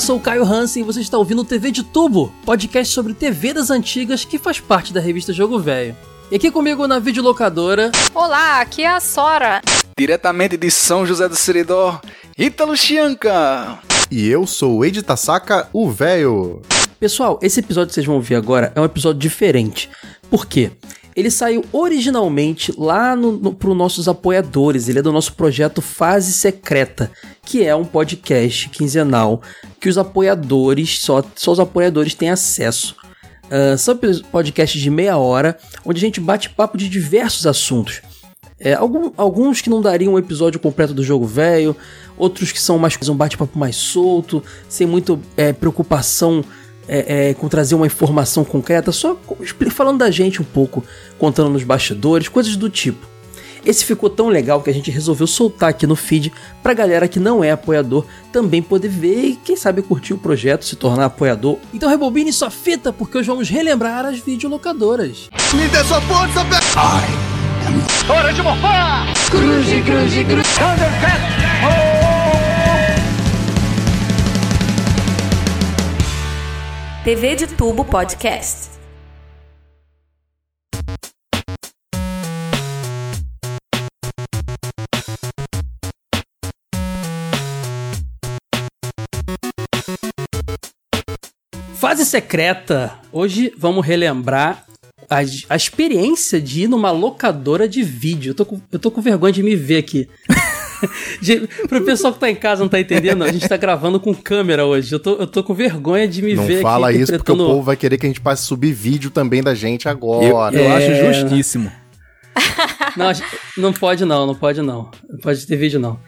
eu sou o Caio Hansen e você está ouvindo o TV de Tubo, podcast sobre TV das antigas que faz parte da revista Jogo Velho. E aqui comigo na videolocadora. Olá, aqui é a Sora. Diretamente de São José do Seridó, Ítalo Chianca. E eu sou o Ed Tasaka, o velho. Pessoal, esse episódio que vocês vão ouvir agora é um episódio diferente. Por quê? Ele saiu originalmente lá no, no, para os nossos apoiadores. Ele é do nosso projeto Fase Secreta, que é um podcast quinzenal que os apoiadores, só, só os apoiadores têm acesso. Uh, são podcasts de meia hora, onde a gente bate papo de diversos assuntos. É, algum, alguns que não dariam um episódio completo do jogo velho, outros que são mais um bate-papo mais solto, sem muita é, preocupação é, é, com trazer uma informação concreta, só falando da gente um pouco, contando nos bastidores, coisas do tipo. Esse ficou tão legal que a gente resolveu soltar aqui no feed pra galera que não é apoiador também poder ver e quem sabe curtir o projeto, se tornar apoiador. Então rebobine sua fita porque hoje vamos relembrar as videolocadoras. Me dê sua força, be... Hora de morfar! Cruze, cruze, cruze. Thundercat! Oh! TV de Tubo Podcast. Fase secreta. Hoje vamos relembrar a, a experiência de ir numa locadora de vídeo. Eu tô com, eu tô com vergonha de me ver aqui. Pro pessoal que tá em casa não tá entendendo, a gente tá gravando com câmera hoje. Eu tô, eu tô com vergonha de me não ver Não fala isso porque o povo vai querer que a gente passe subir vídeo também da gente agora. Eu, eu é... acho justíssimo. Não, não pode não, não pode não. Não pode ter vídeo não.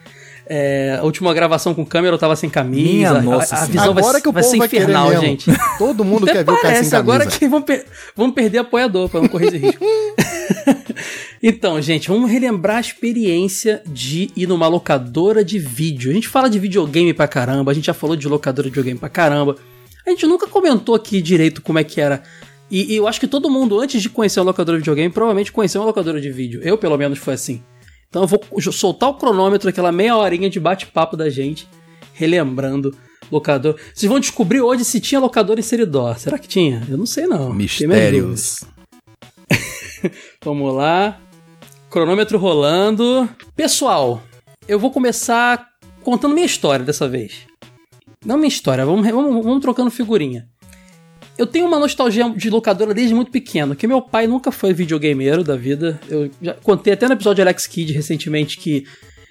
É, a última gravação com câmera eu tava sem camisa. Minha nossa, a, a visão agora vai, que o vai povo ser infernal, vai gente. Todo mundo quer ver o cara sem camisa. Agora que vão, per vão perder apoiador pra não correr esse risco. então, gente, vamos relembrar a experiência de ir numa locadora de vídeo. A gente fala de videogame pra caramba, a gente já falou de locadora de videogame pra caramba. A gente nunca comentou aqui direito como é que era. E, e eu acho que todo mundo, antes de conhecer uma locadora de videogame, provavelmente conheceu uma locadora de vídeo. Eu, pelo menos, foi assim. Então eu vou soltar o cronômetro, aquela meia horinha de bate-papo da gente, relembrando locador. Vocês vão descobrir hoje se tinha locador em Seridó. Será que tinha? Eu não sei não. Mistérios. Vamos lá. Cronômetro rolando. Pessoal, eu vou começar contando minha história dessa vez. Não minha história, vamos, vamos, vamos trocando figurinha. Eu tenho uma nostalgia de locadora desde muito pequeno, que meu pai nunca foi videogameiro da vida. Eu já contei até no episódio de Alex Kidd recentemente que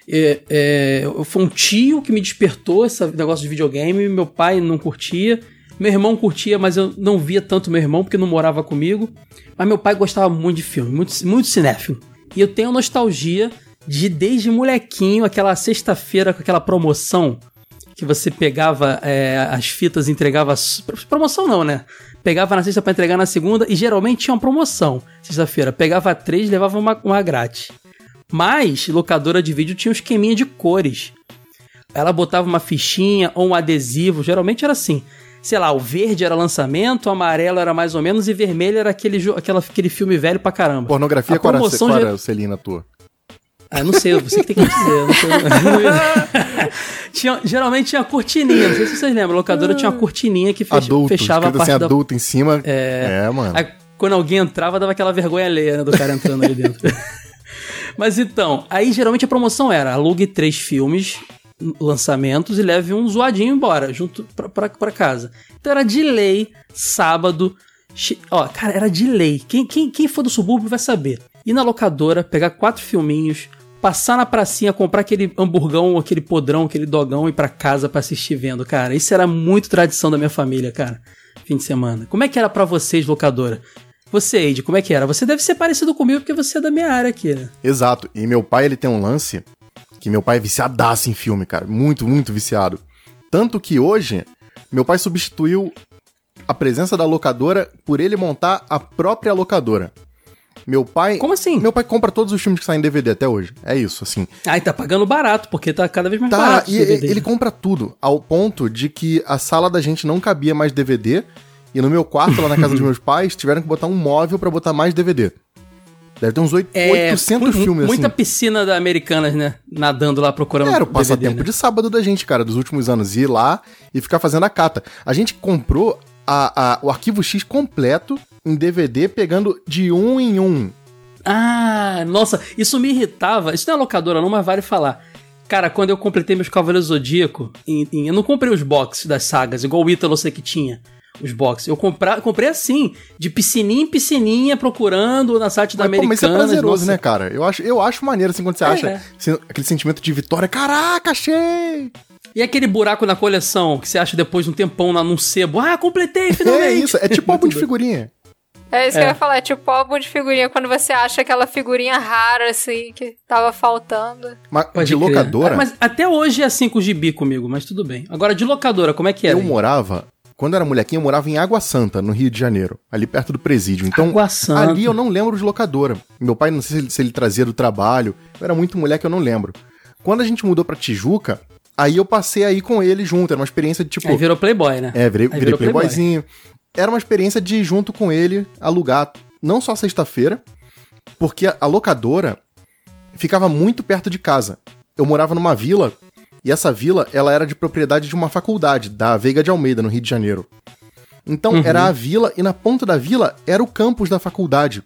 é, é, foi um tio que me despertou esse negócio de videogame. Meu pai não curtia. Meu irmão curtia, mas eu não via tanto meu irmão porque não morava comigo. Mas meu pai gostava muito de filme, muito, muito cinéfilo. E eu tenho nostalgia de desde molequinho, aquela sexta-feira com aquela promoção que você pegava é, as fitas entregava. Promoção não, né? Pegava na sexta para entregar na segunda e geralmente tinha uma promoção. Sexta-feira, pegava três levava uma, uma grátis. Mas locadora de vídeo tinha um esqueminha de cores. Ela botava uma fichinha ou um adesivo, geralmente era assim. Sei lá, o verde era lançamento, o amarelo era mais ou menos e vermelho era aquele, aquela, aquele filme velho pra caramba. Pornografia, a promoção qual era, qual era Celina tua? Ah, não sei, você que tem que dizer. tinha, geralmente tinha cortininha, não sei se vocês lembram. A locadora tinha uma cortininha que fech, adulto, fechava a parte assim, da... adulto em cima. É, é mano. Aí, quando alguém entrava, dava aquela vergonha alheia né, do cara entrando ali dentro. Mas então, aí geralmente a promoção era alugue três filmes, lançamentos e leve um zoadinho embora, junto pra, pra, pra casa. Então era de lei, sábado. Ó, cara, era de lei. Quem, quem, quem for do subúrbio vai saber. Ir na locadora, pegar quatro filminhos, passar na pracinha, comprar aquele hamburgão, aquele podrão, aquele dogão e ir pra casa pra assistir vendo, cara. Isso era muito tradição da minha família, cara. Fim de semana. Como é que era para vocês, locadora? Você, Eide, como é que era? Você deve ser parecido comigo porque você é da minha área aqui, né? Exato. E meu pai, ele tem um lance que meu pai é viciadaço em filme, cara. Muito, muito viciado. Tanto que hoje, meu pai substituiu a presença da locadora por ele montar a própria locadora. Meu pai. Como assim? Meu pai compra todos os filmes que saem em DVD até hoje. É isso, assim. Ah, e tá pagando barato, porque tá cada vez mais tá, barato. E ele compra tudo, ao ponto de que a sala da gente não cabia mais DVD. E no meu quarto, lá na casa dos meus pais, tiveram que botar um móvel para botar mais DVD. Deve ter uns 8, É, 800 mu- filmes Muita assim. piscina da Americanas, né? Nadando lá procurando Era o DVD, passatempo né? de sábado da gente, cara, dos últimos anos. Ir lá e ficar fazendo a cata. A gente comprou a- a- o arquivo X completo em DVD, pegando de um em um. Ah, nossa, isso me irritava. Isso não é locadora não, mas vale falar. Cara, quando eu completei meus Cavaleiros Zodíaco, em- em- eu não comprei os boxes das sagas, igual o Ítalo eu sei que tinha os boxes. Eu compra, comprei assim, de piscininha em piscininha, procurando na site da pô, mas isso é prazeroso, nossa. né, cara? Eu acho, eu acho maneiro, assim, quando você É. acha assim, aquele sentimento de vitória. Caraca, achei! E aquele buraco na coleção que você acha depois de um tempão lá num sebo. Ah, completei, É finalmente! isso, é tipo álbum de figurinha. É isso É. que eu ia falar, é tipo álbum de figurinha, quando você acha aquela figurinha rara, assim, que tava faltando. Mas Pode de crer. locadora, Ah, Mas até hoje é assim com o gibi comigo, mas tudo bem. Agora, de locadora, como é que era? eu morava... Quando eu era molequinho, eu morava em Água Santa, no Rio de Janeiro, ali perto do presídio. Então, Água Santa. ali eu não lembro de locadora. Meu pai, não sei se ele, se ele trazia do trabalho. Eu era muito moleque, eu não lembro. Quando a gente mudou pra Tijuca, aí eu passei aí com ele junto. Era uma experiência de tipo. Aí virou Playboy, né? É, virei, virei virou Playboy. playboyzinho. Era uma experiência de ir junto com ele alugar, não só sexta-feira, porque a locadora ficava muito perto de casa. Eu morava numa vila, e essa vila, ela era de propriedade de uma faculdade, da Veiga de Almeida, no Rio de Janeiro. Então, Uhum. era a vila, e na ponta da vila era o campus da faculdade.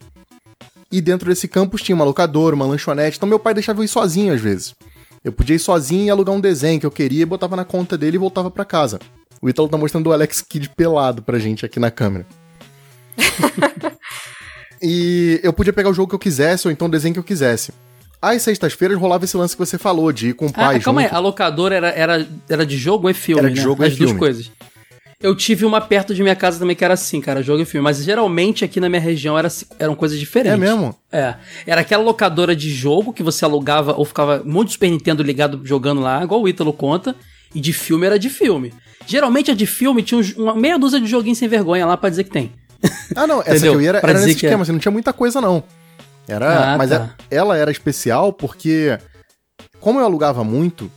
E dentro desse campus tinha uma locadora, uma lanchonete, então meu pai deixava eu ir sozinho às vezes. Eu podia ir sozinho e alugar um desenho que eu queria, e botava na conta dele e voltava pra casa. O Ítalo tá mostrando o Alex Kidd pelado pra gente aqui na câmera. e eu podia pegar o jogo que eu quisesse, ou então o desenho que eu quisesse. Às sextas-feiras rolava esse lance que você falou, de ir com o pai Ah, calma aí, a locadora era, era, era de jogo e filme, Era de né? jogo e As duas filme. coisas. Eu tive uma perto de minha casa também que era assim, cara, jogo e filme. Mas geralmente aqui na minha região era, eram coisas diferentes. É mesmo? É. Era aquela locadora de jogo que você alugava ou ficava muito Super Nintendo ligado jogando lá, igual o Ítalo conta. E de filme era de filme. Geralmente a de filme tinha uma meia dúzia de joguinhos sem vergonha lá pra dizer que tem. Ah, não, essa que eu ia era, era nesse que é. esquema, assim, não tinha muita coisa, não. Era. Ah, mas tá. é- ela era especial porque, como eu alugava muito,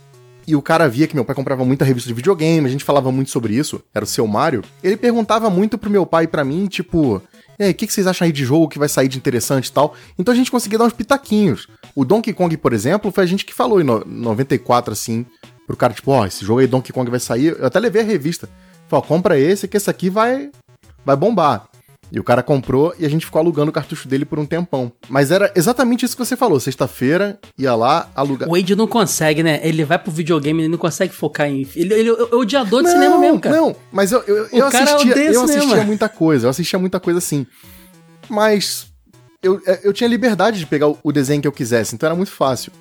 e o cara via que meu pai comprava muita revista de videogame, a gente falava muito sobre isso, era o seu Mário, ele perguntava muito pro meu pai e pra mim, tipo. E aí, o que, que vocês acham aí de jogo que vai sair de interessante e tal? Então a gente conseguia dar uns pitaquinhos. O Donkey Kong, por exemplo, foi a gente que falou em no- 94, assim, pro cara, tipo, ó, esse jogo aí Donkey Kong vai sair. Eu até levei a revista. Falei, ó, compra esse, que esse aqui vai, vai bombar. E o cara comprou e a gente ficou alugando o cartucho dele por um tempão. Mas era exatamente isso que você falou. Sexta-feira, ia lá, alugar. O Wade não consegue, né? Ele vai pro videogame, ele não consegue focar em. Ele, ele é o odiador de cinema mesmo, cara. Não, mas eu, eu, eu cara assistia, eu cinema. assistia muita coisa, eu assistia muita coisa assim. Mas eu, é, eu tinha liberdade de pegar o desenho que eu quisesse, então era muito fácil.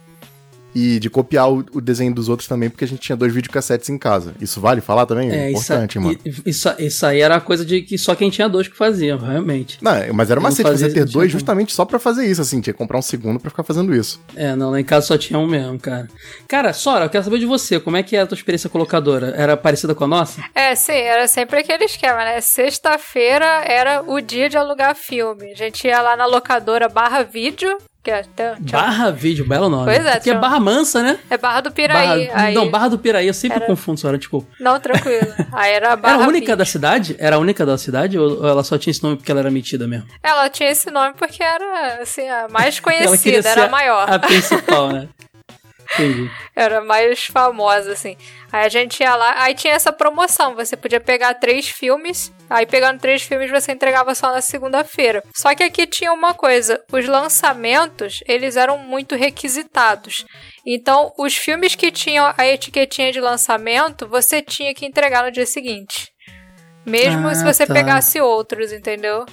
E de copiar o, o desenho dos outros também, porque a gente tinha dois videocassetes em casa. Isso vale falar também? É, isso, importante, mano. i- isso, isso aí era coisa de que só quem tinha dois que fazia, realmente. Não, mas era uma macete você fazia- ter tinha dois justamente só pra fazer isso, assim. Tinha que comprar um segundo pra ficar fazendo isso. É, não, lá em casa só tinha um mesmo, cara. Cara, Sora, eu quero saber de você, como é que é a tua experiência colocadora? Era parecida com a nossa? É, sim, era sempre aquele esquema, né? Sexta-feira era o dia de alugar filme. A gente ia lá na locadora Barra Vídeo, que é, tinha- Barra Vídeo, belo nome. Pois é, Porque é Barra Mansa, né? é Barra do Piraí. Barra... aí... Não, Barra do Piraí, eu sempre Era- confundo, Sora, tipo... Não, tranquilo. Aí era Barra Era a única Vídeo. da cidade? Era a única da cidade ou ela só tinha esse nome porque ela era metida mesmo? Ela tinha esse nome porque era, assim, a mais conhecida, era a- a maior. A principal, né? Entendi. Era mais famosa, assim. Aí a gente ia lá, aí tinha essa promoção. Você podia pegar três filmes, aí pegando três filmes você entregava só na segunda-feira. Só que aqui tinha uma coisa: os lançamentos eles eram muito requisitados. Então, os filmes que tinham a etiquetinha de lançamento, você tinha que entregar no dia seguinte. Mesmo Ah, se você tá. pegasse outros, entendeu?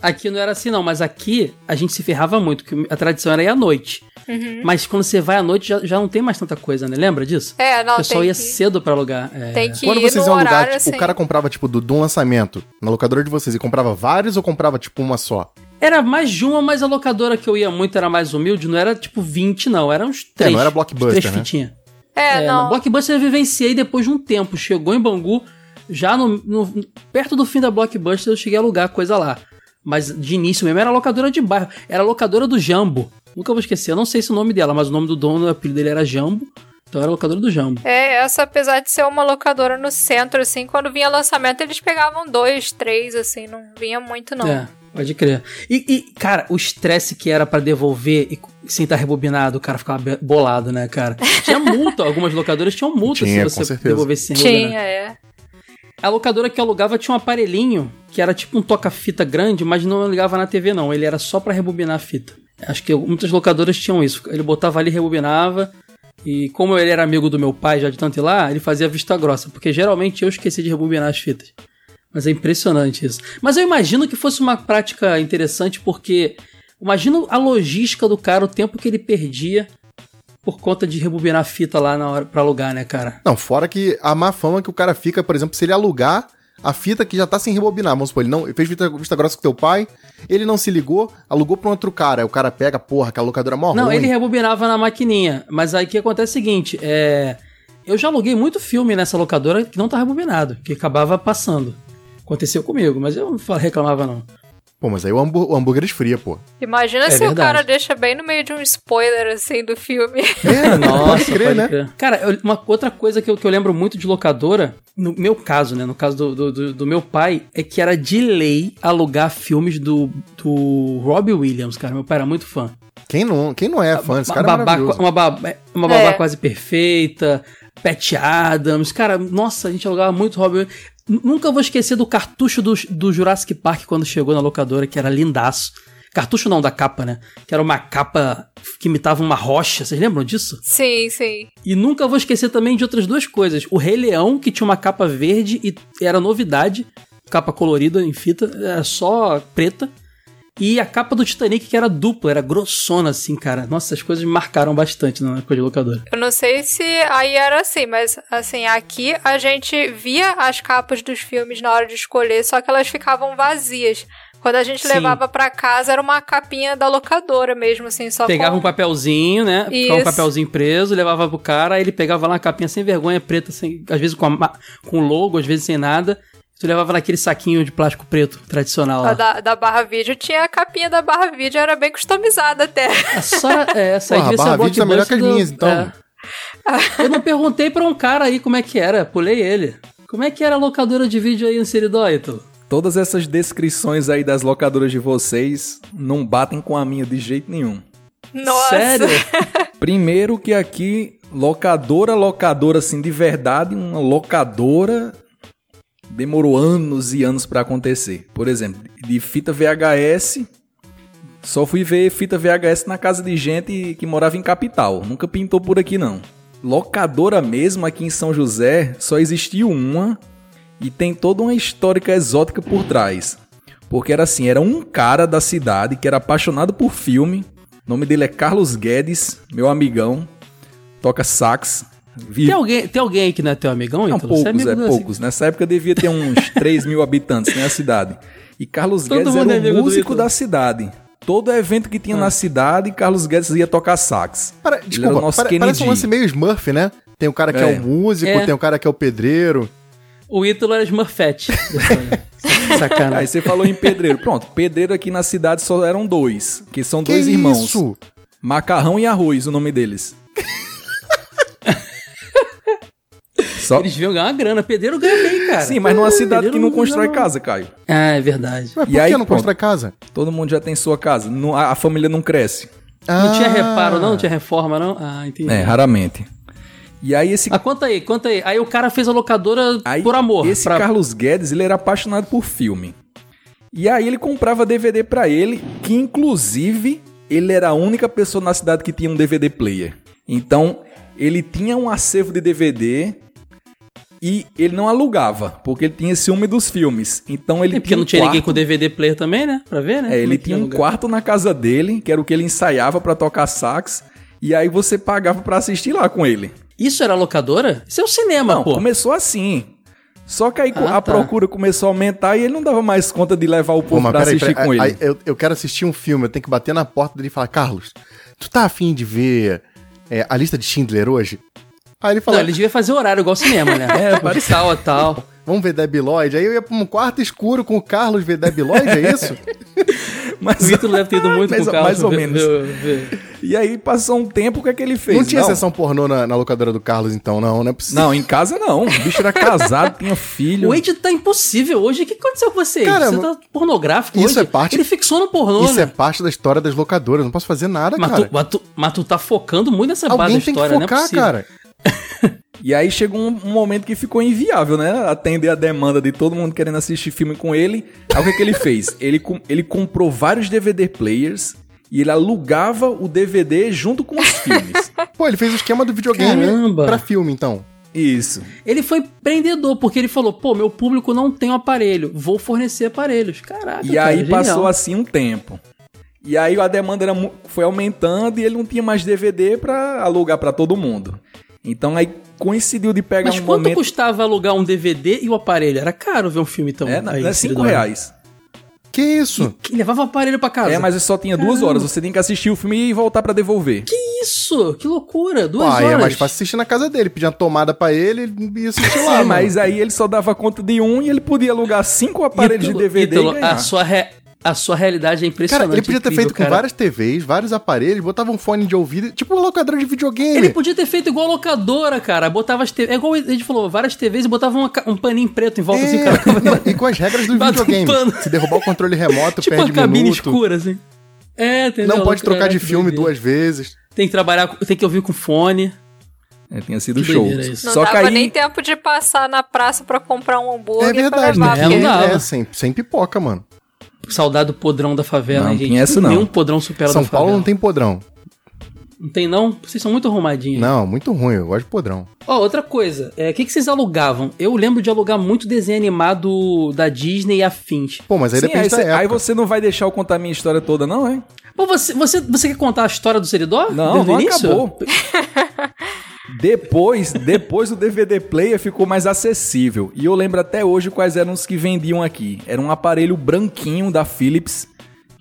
Aqui não era assim, não, mas aqui a gente se ferrava muito, que a tradição era ir à noite. Uhum. Mas quando você vai à noite já, já não tem mais tanta coisa, né? Lembra disso? É, não, o pessoal tem ia que, cedo pra alugar. É. tem que Quando ir vocês iam alugar, tipo, assim. o cara comprava, tipo, do, de um lançamento na locadora de vocês e comprava vários ou comprava, tipo, uma só? Era mais de uma, mas a locadora que eu ia muito era mais humilde, não era tipo 20, não. Era uns três. não era Blockbuster, Três né? fitinhas. É, É, não. na Blockbuster eu vivenciei depois de um tempo. Chegou em Bangu, já no, no- perto do fim da Blockbuster eu cheguei a alugar coisa lá. Mas de início mesmo era locadora de bairro. Era a locadora do Jambo. Nunca vou esquecer. Eu não sei se o nome dela, mas o nome do dono, o apelido dele era Jambo. Então era locadora do Jambo. É, essa apesar de ser uma locadora no centro, assim, quando vinha lançamento eles pegavam dois, três, assim, não vinha muito não. É. Pode crer. E, e, cara, o estresse que era pra devolver e sem estar rebobinado, o cara ficava bolado, né, cara? Tinha multa, algumas locadoras tinham multa Tinha, com se você certeza. devolvesse sem rebobinar. Tinha, é. A locadora que alugava tinha um aparelhinho que era tipo um toca-fita grande, mas não ligava na TV, não. Ele era só pra rebobinar a fita. Acho que muitas locadoras tinham isso. Ele botava ali, rebobinava. E como ele era amigo do meu pai já de tanto ir lá, ele fazia vista grossa, porque geralmente eu esqueci de rebobinar as fitas. Mas é impressionante isso. Mas eu imagino que fosse uma prática interessante, porque imagino a logística do cara, o tempo que ele perdia por conta de rebobinar a fita lá na hora pra alugar, né, cara? Não, fora que a má fama que o cara fica, por exemplo, se ele alugar a fita que já tá sem rebobinar, vamos supor, ele não ele fez vista, vista grossa com teu pai, ele não se ligou, alugou pra um outro cara, aí o cara pega, porra, aquela locadora é mó Não, ruim. ele rebobinava na maquininha. Mas aí o que acontece é o seguinte: é. Eu já aluguei muito filme nessa locadora que não tá rebobinado, que acabava passando. Aconteceu comigo, mas eu não reclamava, não. Pô, mas aí o, hambú- o hambúrguer esfria, pô. Imagina É se o verdade. cara deixa bem no meio de um spoiler, assim, do filme. É, Nossa, pode crer, né? crer. Cara, eu- uma outra coisa que eu, que eu lembro muito de locadora, no meu caso, né? No caso do, do, do- do meu pai, é que era de lei alugar filmes do, do Robbie Williams, cara. Meu pai era muito fã. Quem não, quem não é fã? Esse cara é babá, maravilhoso. uma babá, uma babá É. quase perfeita, Pat Adams. Cara, nossa, a gente alugava muito Robbie Williams. Nunca vou esquecer do cartucho do, do Jurassic Park quando chegou na locadora, que era lindaço. Cartucho não, da capa, né? Que era uma capa que imitava uma rocha. Vocês lembram disso? sim, sim. E nunca vou esquecer também de outras duas coisas. O Rei Leão, que tinha uma capa verde e era novidade. Capa colorida em fita, era só preta. E a capa do Titanic, que era dupla, era grossona, assim, cara. Nossa, essas coisas marcaram bastante na época de locadora. Eu não sei se aí era assim, mas assim, aqui a gente via as capas dos filmes na hora de escolher, só que elas ficavam vazias. Quando a gente Sim. levava pra casa, era uma capinha da locadora mesmo, assim, só Pegava com... um papelzinho, né? Ficava um Isso. papelzinho preso, levava pro cara, aí ele pegava lá uma capinha sem vergonha, preta, sem, às vezes com, a com logo, às vezes sem nada. Tu levava naquele saquinho de plástico preto tradicional A lá. da, da Barra Vídeo tinha a capinha da Barra Vídeo, era bem customizada até. A Sora, é, essa aí Porra, a Barra Vídeo tá melhor que as minhas, do- então. é. Eu não perguntei pra um cara aí como é que era, pulei ele. Como é que era a locadora de vídeo aí em Seridó, Ítalo? Todas essas descrições aí das locadoras de vocês não batem com a minha de jeito nenhum. Nossa! Sério? Primeiro que aqui, locadora, locadora assim de verdade, uma locadora demorou anos e anos pra acontecer. Por exemplo, de fita VHS, só fui ver fita VHS na casa de gente que morava em capital. Nunca pintou por aqui não. Locadora mesmo aqui em São José, só existiu uma e tem toda uma histórica exótica por trás. Porque era assim, era um cara da cidade que era apaixonado por filme. O nome dele é Carlos Guedes, meu amigão. Toca sax. Vive Tem alguém, tem alguém que não é teu amigão? Você poucos, é, amigo do- poucos. Nessa época devia ter uns 3 mil habitantes, né, a cidade. E Carlos Todo Guedes é era amigo o músico da cidade. Todo evento que tinha Ah. na cidade, Carlos Guedes ia tocar sax. Para, desculpa, o nosso pare- parece um lance meio Smurf, né? Tem o cara que é, É. o músico, É. tem o cara que é o pedreiro. O Ítalo era Smurfette. Sacanagem. Aí você falou em pedreiro. Pronto, pedreiro aqui na cidade só eram dois, que são Que dois irmãos. isso? Macarrão e Arroz, o nome deles. Só... Eles deviam ganhar uma grana. Pedreiro ganha bem, cara. Sim, mas numa cidade Pedreiro que não ganha constrói não. casa, Caio. Ah, é verdade. Mas E por aí, que não pronto. constrói casa? Todo mundo já tem sua casa. Não- a, a família não cresce. Não tinha Ah. reparo, não? Não tinha reforma, não? Ah, entendi. É, raramente. E aí esse Ah, conta aí, conta aí. Aí o cara fez a locadora Aí, por amor. Esse pra- Carlos Guedes, ele era apaixonado por filme. E aí ele comprava DVD pra ele, que inclusive ele era a única pessoa na cidade que tinha um DVD player. Então, ele tinha um acervo de DVD e ele não alugava, porque ele tinha ciúme dos filmes. Então ele É porque tinha não um tinha ninguém com quarto- DVD player também, né? Pra ver, né? É, ele que tinha um alugar? quarto na casa dele, que era o que ele ensaiava pra tocar sax, e aí você pagava pra assistir lá com ele. Isso era locadora? Isso é o cinema, Não, pô. começou assim. Só que aí Ah, a tá. procura começou a aumentar e ele não dava mais conta de levar o Pô, povo mas pra peraí, assistir peraí, com ele. aí eu, eu quero assistir um filme, eu tenho que bater na porta dele e falar, Carlos, tu tá afim de ver é, a lista de Schindler hoje? Aí ele Não, fala, ele devia fazer horário igual cinema, né? É, de tal a tal. vamos ver Debbie Lloyd. Aí eu ia pra um quarto escuro com o Carlos ver Debbie Lloyd, é isso? O Mas, Vitor deve ter ido muito mais, com o Carlos. mais ou ver- menos. ver- ver- E aí passou um tempo, o que é que ele fez? Não tinha sessão pornô na, na locadora do Carlos, então, não, não é possível. Não, em casa não. O bicho era casado, tinha filho. O Wade tá impossível hoje. O que aconteceu com você? Cara, você tá pornográfico isso hoje? é parte- Ele fixou no pornô, Isso né? é parte da história das locadoras, não posso fazer nada, Mas cara. tu, mas, tu, mas tu tá focando muito nessa base Alguém da tem que história, não é focar, possível. cara. E aí chegou um, um momento que ficou inviável, né? Atender a demanda de todo mundo querendo assistir filme com ele. Aí o que, que ele fez? Ele, com- ele comprou vários DVD players e ele alugava o DVD junto com os filmes. Pô, ele fez o esquema do videogame Caramba. pra filme, então. Isso. Ele foi empreendedor, porque ele falou, pô, meu público não tem um aparelho, vou fornecer aparelhos. Caraca, E cara, aí genial. passou assim um tempo. E aí a demanda era foi aumentando e ele não tinha mais DVD pra alugar pra todo mundo. Então aí coincidiu de pegar Mas um quanto momento... custava alugar um DVD e o aparelho? Era caro ver um filme então. É, na- aí, é cinco reais. Que isso? Que levava o aparelho pra casa. É, mas só tinha duas horas. Você tem que assistir o filme e voltar pra devolver. Que isso? Que loucura. Duas Pô, aí horas. é mais fácil assistir na casa dele. Pedir uma tomada pra ele e assistir lá, Sim, mano. mas aí ele só dava conta de um e ele podia alugar cinco aparelhos de DVD Ítalo, e ganhar. a sua, re- a sua realidade é impressionante. Cara, ele podia ter incrível, feito com cara. várias TVs, vários aparelhos, botava um fone de ouvido, tipo uma locadora de videogame. Ele podia ter feito igual a locadora, cara. Botava as TVs. É igual a gente falou, várias TVs e botava uma um paninho preto em volta assim, É, cara. não, e com as regras do um videogame. pano. Se derrubar o controle remoto, tipo uma perde cabine minuto. escura, assim. É, entendeu? Não pode trocar de filme doideira. duas vezes. Tem que trabalhar, com- tem que ouvir com fone. É, tinha sido Que show. Não Só dava aí... nem tempo de passar na praça pra comprar um hambúrguer É verdade, levar. É, porque- dava. É, sem, sem pipoca, mano. Saudade do podrão da favela, Não, hein, gente? essa não. Nenhum podrão supera São da Paulo favela. não tem podrão. Não tem, não? Vocês são muito arrumadinhos. Não, muito ruim, eu gosto de podrão. Ó, outra coisa. é, O que, que vocês alugavam? Eu lembro de alugar muito desenho animado da Disney e afins. Pô, mas aí Sim, depende aí, da cê- época. aí você não vai deixar eu contar a minha história toda, não, é? Pô, você, você, você quer contar a história do Seridó? Não, não início? acabou. Depois, depois o DVD player ficou mais acessível. E eu lembro até hoje quais eram os que vendiam aqui. Era um aparelho branquinho da Philips,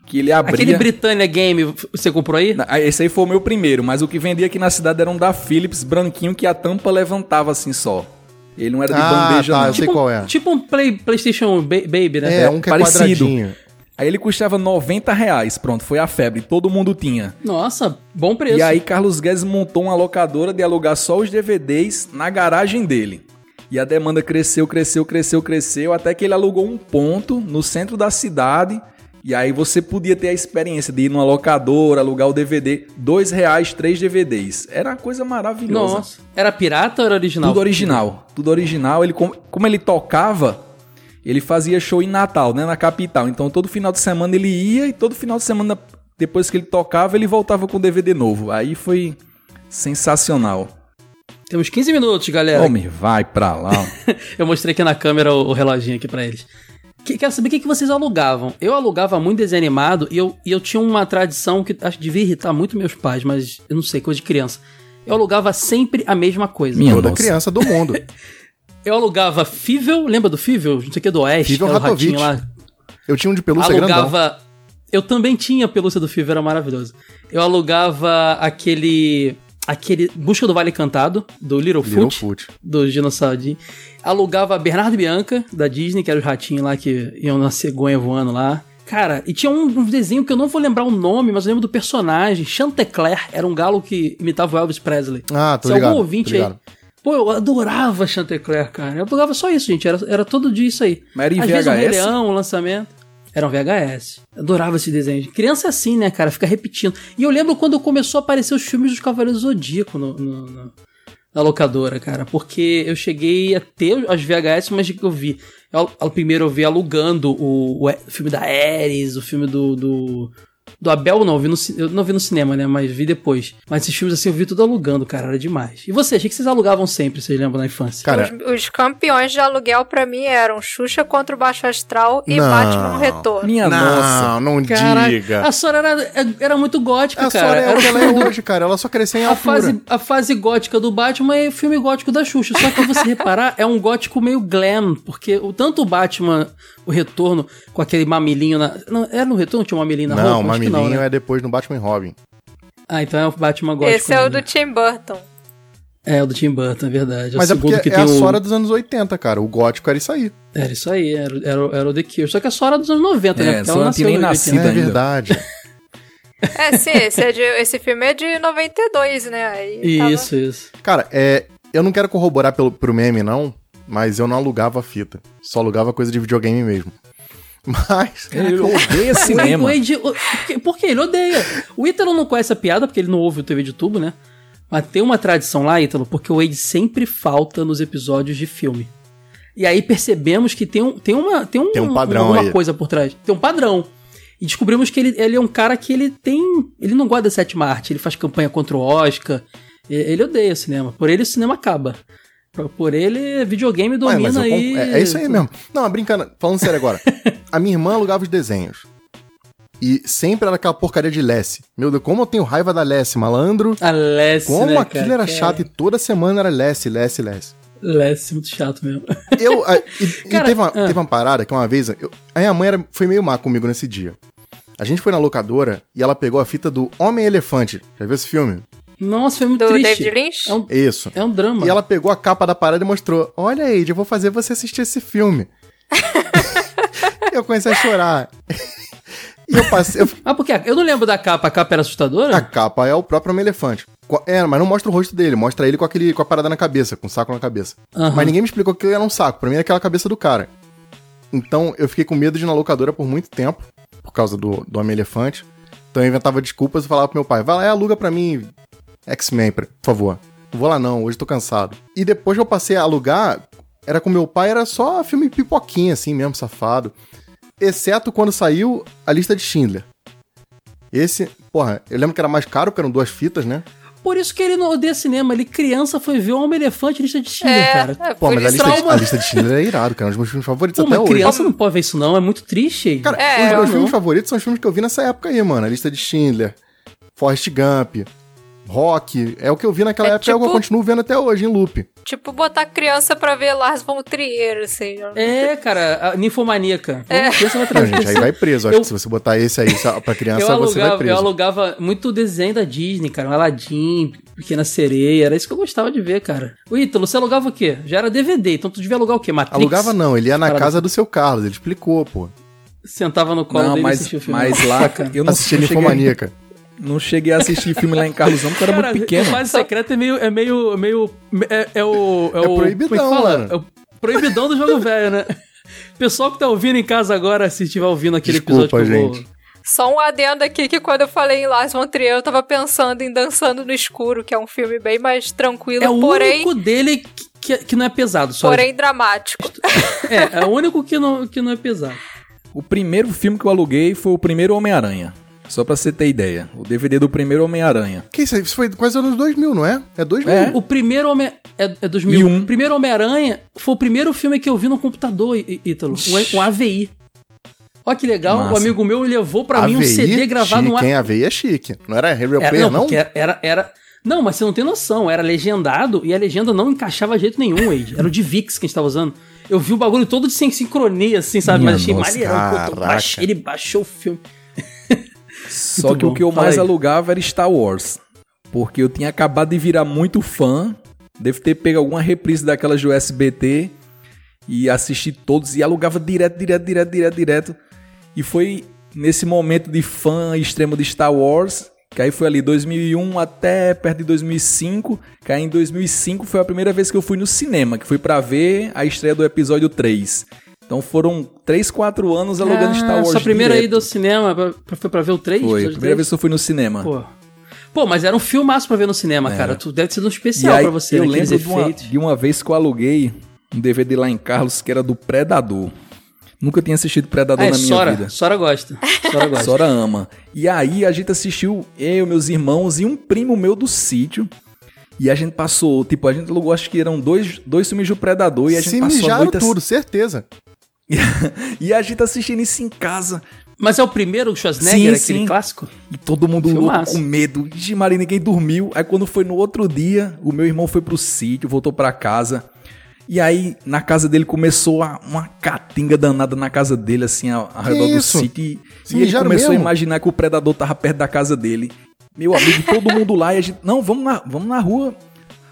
que ele abria... Aquele Britannia Game, você comprou aí? Na- Esse aí foi o meu primeiro, mas o que vendia aqui na cidade era um da Philips branquinho que a tampa levantava assim só. Ele não era de Ah, bandeja, tá, não. eu sei Tipo, qual é. Tipo um play, PlayStation ba- Baby, né? É, um que é parecido. quadradinho. Aí ele custava 90 reais, pronto, foi a febre, todo mundo tinha. Nossa, bom preço. E aí Carlos Guedes montou uma locadora de alugar só os DVDs na garagem dele. E a demanda cresceu, cresceu, cresceu, cresceu, até que ele alugou um ponto no centro da cidade. E aí você podia ter a experiência de ir numa locadora, alugar o DVD, dois reais, três DVDs. Era uma coisa maravilhosa. Nossa. Era pirata ou era original? Tudo original. Tudo original. Ele, com- como ele tocava, ele fazia show em Natal, né? Na capital. Então todo final de semana ele ia e todo final de semana, depois que ele tocava, ele voltava com DVD novo. Aí foi sensacional. Temos 15 minutos, galera. Homem, vai pra lá. Eu mostrei aqui na câmera o, o reloginho aqui pra eles. Que- quero saber o que, que vocês alugavam. Eu alugava muito desenho animado e eu, e eu tinha uma tradição que acho que devia irritar muito meus pais, mas eu não sei, coisa de criança. Eu alugava sempre a mesma coisa. Minha Toda nossa. criança do mundo. Eu alugava Fível, lembra do Fível? Não sei o que, do Oeste, era o ratinho Ratovich. lá. Eu tinha um de pelúcia grandão. alugava. Eu também tinha a pelúcia do Fível, era maravilhoso. Eu alugava aquele. Aquele. Busca do Vale Encantado, do Little, Little Foot, Foot. do Dinossaurinho. Alugava Bernardo e Bianca, da Disney, que eram os ratinhos lá que iam na cegonha voando lá. Cara, e tinha um, um desenho que eu não vou lembrar o nome, mas eu lembro do personagem. Chantecler era um galo que imitava o Elvis Presley. Ah, tô Se ligado. algum ouvinte aí. Pô, eu adorava Chantecler, cara. Eu alugava só isso, gente. Era, era todo dia isso aí. Mas era em Às vezes o Rei? Leão, o lançamento. Era um VHS. Eu adorava esse desenho. Criança é assim, né, cara? Fica repetindo. E eu lembro quando começou a aparecer os filmes dos Cavaleiros do Zodíaco no, no- no- na locadora, cara. Porque eu cheguei a ter as VHS, mas que eu vi. Eu, eu- primeiro eu vi alugando o, o, o filme da Ares, o filme do. do do Abel não, eu, vi no, eu não vi no cinema, né? Mas vi depois. Mas esses filmes assim eu vi tudo alugando, cara. Era demais. E vocês, o que vocês alugavam sempre, vocês lembram na infância? Cara, Os, os campeões de aluguel pra mim eram Xuxa contra o Baixo Astral e Não. Batman Retorno. Minha não, nossa. não Cara, diga. a Sora era, era muito gótica, A cara. Sora é Era o que ela é hoje, cara. Ela só cresceu em a, altura. fase, a fase gótica do Batman é o filme gótico da Xuxa. Só que você reparar, é um gótico meio glam, porque o, tanto o Batman, o retorno, com aquele mamilinho na. Não, era no retorno que tinha um mamilinho na Não, roupa? o Mamilinho não, né? é depois no Batman Robin. Ah, então é o Batman gótico. Esse é o do Tim Burton. É, o do Tim Burton, é verdade. Mas o é porque é a o... Sora dos anos 80, cara. O gótico era isso aí. Era isso aí, era, era, era o The Cure. Só que a Sora é dos anos 90, né? É, Porque só ela não tinha nasceu nem em nascido. 80. É ainda. verdade. É, sim, esse, é de, esse filme é de 92, né? Aí tava- Isso, isso. Cara, é, eu não quero corroborar pelo, pro meme, não, mas eu não alugava fita. Só alugava coisa de videogame mesmo. Mas. Ele odeia O cinema. Wade, o- porque- porque ele odeia. O Ítalo não conhece a piada porque ele não ouve o TV de tubo, né? Mas tem uma tradição lá, Ítalo, porque o Wade sempre falta nos episódios de filme. E aí percebemos que tem, um, tem, uma, tem, um, Tem um padrão alguma aí. coisa por trás. Tem um padrão. E descobrimos que ele, ele é um cara que ele tem. Ele não gosta da sétima arte, ele faz campanha contra o Oscar. Ele odeia cinema. Por ele o cinema acaba. Por- ele, videogame domina aí. é, é isso aí mesmo. Não, brincando, falando sério agora. a minha irmã alugava os desenhos. E sempre era aquela porcaria de Lessie. Meu Deus, como eu tenho raiva da Lessie, malandro. A Lessie, Como né, aquilo cara? era Que é- chato e toda semana era Lessie, Lessie, Lessie. Lessie, muito chato mesmo. Eu, a- e, e Cara, teve, uma, ah. teve uma parada que uma vez. eu- a minha mãe era, foi meio má comigo nesse dia. A gente foi na locadora e ela pegou a fita do Homem-Elefante. Já viu esse filme? Nossa, foi muito Do triste. David Lynch? É um, Isso. é um drama. E ela pegou a capa da parada e mostrou: Olha aí, eu vou fazer você assistir esse filme. eu comecei a chorar. e eu passei. eu- Ah, porque eu não lembro da capa. A capa era assustadora? a capa é o próprio Homem-Elefante. Co- É, mas não mostra o rosto dele, mostra ele com, aquele, com a parada na cabeça, com o saco na cabeça. Aham. Mas ninguém me explicou que era um saco. Pra mim era aquela cabeça do cara. Então eu fiquei com medo de ir na locadora por muito tempo, por causa do, do Homem-Elefante. Então eu inventava desculpas e falava pro meu pai: vai lá e aluga pra mim X-Men, por favor. Não vou lá não, hoje tô cansado. E depois que eu passei a alugar, era com meu pai, era só filme pipoquinha, assim mesmo, safado. Exceto quando saiu a lista de Schindler. Esse, porra, eu lembro que era mais caro, porque eram duas fitas, né? Por isso que ele não odeia cinema. Ele, criança, foi ver o Homem-Elefante lista de Schindler, É, cara. é, Pô, mas a lista, de, a lista de Schindler é irado, cara. É um dos meus filmes favoritos Pô, até hoje. criança não pode ver isso, não. É muito triste. Cara, É, os meus não. filmes favoritos são os filmes que eu vi nessa época aí, mano. A lista de Schindler, Forrest Gump, Rock. É o que eu vi naquela É época e é o que eu tipo- continuo vendo até hoje, em loop. Tipo, botar criança pra ver Lars von Trier, assim. É, cara, a ninfomaníaca. É. Criança vai Não, trazer gente, aí vai preso. Acho Eu- que se você botar esse aí só pra criança, Eu você vai alugava, eu preso. alugava muito desenho da Disney, cara. Aladdin, Pequena Sereia. Era isso que eu gostava de ver, cara. O Ítalo, você alugava o quê? Já era DVD, então tu devia alugar o quê? Matrix? Alugava não, ele ia na Parada. casa do seu Carlos, ele explicou, pô. Sentava no colo Não, dele e mas, assistia o filme. mas lá eu não, Assistia Ninfomaníaca. Não cheguei a assistir filme lá em Carlos não, porque eu era Cara, muito pequeno. O Fase Secreto é meio. É meio. meio. É, é o. É, É o. proibidão, como é que fala? mano. É o proibidão do jogo velho, né? Pessoal que tá ouvindo em casa agora, se estiver ouvindo aquele Desculpa, episódio que eu vou- gente. Só um adendo aqui que quando eu falei em Lars von Trier, eu tava pensando em Dançando no Escuro, que é um filme bem mais tranquilo, É o porém, único dele que, que, que não é pesado. Só porém dramático. É, é o único que não, que não é pesado. O primeiro filme que eu aluguei foi o primeiro Homem-Aranha. Só pra você ter ideia. O DVD do primeiro Homem-Aranha. Que isso aí? Isso foi quase anos 2000, não é? É 2000. É. O primeiro Homem. É, é 2000. E um. O primeiro Homem-Aranha foi o primeiro filme que eu vi no computador, Ítalo. Um, um AVI. Olha que legal. Massa. O amigo meu levou pra mim um CD gravado chique, no hein? AVI é chique. Não era Real Era, Player, não, não? era, era, era- Não, mas você não tem noção. Era legendado e a legenda não encaixava de jeito nenhum, Wade. Era o de VIX que a gente tava usando. Eu vi o bagulho todo de sem sincronia, assim, sabe? Minha mas achei baixei, ele baixou o filme. Só Muito que o bom. que eu Fala mais aí. alugava era Star Wars. Porque eu tinha acabado de virar muito fã. Devo ter pego alguma reprise daquelas do SBT e assisti todos e alugava direto, direto, direto, direto, direto. E foi nesse momento de fã extremo de Star Wars, que aí foi ali 2001 até perto de 2005, que aí em 2005 foi a primeira vez que eu fui no cinema, que fui pra ver a estreia do episódio 3. Então foram 3, 4 anos alugando Star Wars Ah, Sua primeira direto. ida ao cinema pra- pra- foi pra ver o 3? Foi, a primeira vez que eu fui no cinema. Pô. Pô, mas era um filmaço pra ver no cinema, cara. Tu deve ser um É. Especial aí, pra você, eu né? Lembro de uma, de uma vez que eu aluguei um DVD lá em Carlos que era do Predador. Nunca tinha assistido Predador Ah, é na minha Sora. vida. Sora gosta. Sora gosta. Sora ama. E aí a gente assistiu, eu, meus irmãos e um primo meu do sítio. E a gente passou, tipo, a gente alugou, acho que eram dois, dois filmes do Predador. E a gente Se passou a mijaram noite tudo, certeza. E a gente assistindo isso em casa. Mas é o primeiro Schwarzenegger, Sim, aquele sim. clássico? E todo mundo louco com medo. Ixi, Maria, ninguém dormiu. Aí quando foi no outro dia, o meu irmão foi pro sítio, voltou pra casa. E aí, na casa dele, começou a- uma catinga danada na casa dele, assim, ao, ao redor do sítio. E, Se e ele começou mesmo? a imaginar que o predador tava perto da casa dele. Meu amigo, todo mundo lá e a gente. Não, vamos na, vamos na rua.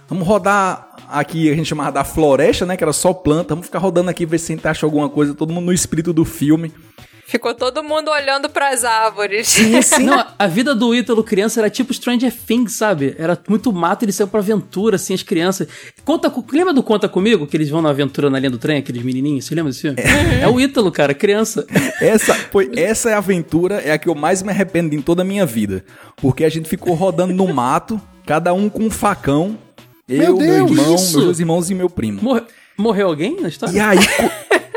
Vamos rodar aqui, a gente chamava da floresta, né? Que era só planta. Vamos ficar rodando aqui, ver se a gente acha alguma coisa. Todo mundo no espírito do filme. Ficou todo mundo olhando pras árvores. Não, a vida do Ítalo criança era tipo Stranger Things, sabe? Era muito mato, eles saiu pra aventura, assim, as crianças. Conta, co- lembra do Conta Comigo? Que eles vão na aventura na linha do trem, aqueles menininhos? Você lembra desse filme? É, o Ítalo, cara, criança. Essa, foi, essa é a aventura, é a que eu mais me arrependo em toda a minha vida. Porque a gente ficou rodando no mato, cada um com um facão. Eu, meu, Deus, irmão, isso? meus dois irmãos e meu primo. Morre- morreu alguém na história? E aí,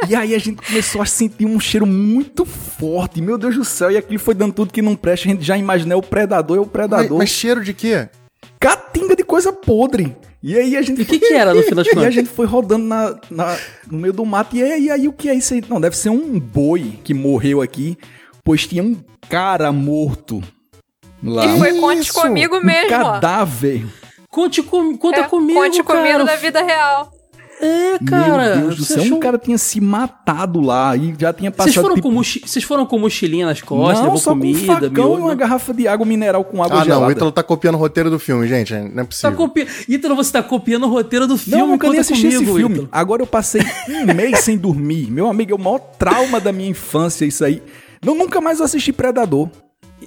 e aí a gente começou a sentir um cheiro muito forte. Meu Deus do céu, e aquilo foi dando tudo que não presta. A gente já imaginou é o predador é o Mas, predador. mas cheiro de quê? Catinga de coisa podre. E aí a gente. E o que que era, no fim das E a contas? gente foi rodando na, na- no meio do mato. E aí, e aí o que é isso aí? Não, deve ser um boi que morreu aqui, pois tinha um cara morto lá. E foi Isso, conte comigo um mesmo, ó. Conte, com, conta É, comigo, conte cara. comigo da vida real. É, cara. Meu Deus do céu, achou- um cara tinha se matado lá e já tinha Vocês passado. foram, tipo, com mochi... Vocês foram com mochilinha nas costas, não, levou só comida, com um facão miolo, e uma não? garrafa de água mineral com água Ah, não, gelada. o Ítalo tá copiando o roteiro do filme, gente. Não é Tá possível. copi... Ítalo, você tá copiando o roteiro do filme. Não, eu nunca nem assisti esse comigo, filme. Ítalo. Agora eu passei um mês sem dormir. Meu amigo, é o maior trauma da minha infância isso aí. Não, nunca mais eu assisti Predador.